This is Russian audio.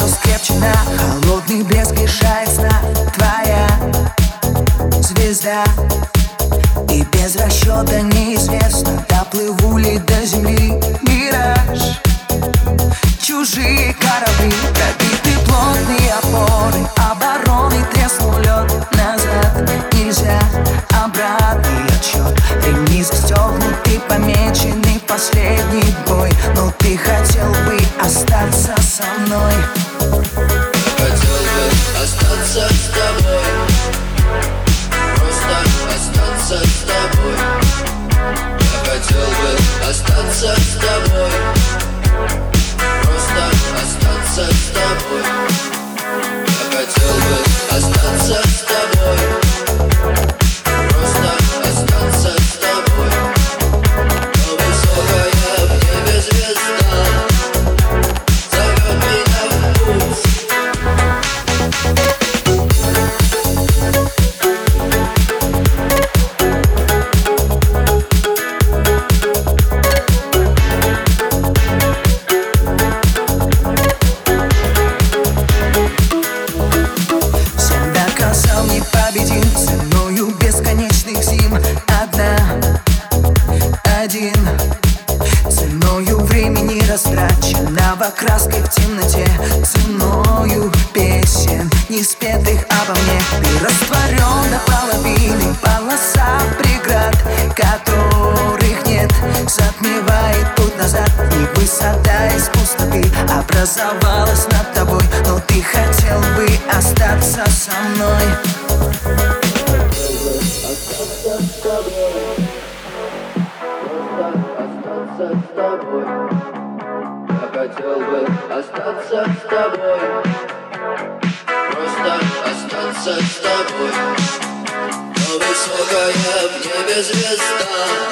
тишина Холодный блеск лишает сна. Твоя звезда. И без расчета неизвестно Доплыву ли до земли. Мираж. Чужие корабли Пробиты плотные опоры последний бой Но ты хотел бы остаться со мной. Хотел бы остаться с тобой мне. Ты растворен до половины полоса преград Которых нет, затмевает путь назад И высота из пустоты образовалась над тобой Но ты хотел бы остаться со мной. Остаться с тобой Я хотел бы остаться с тобой Просто остаться с тобой. Но высокая в небе звезда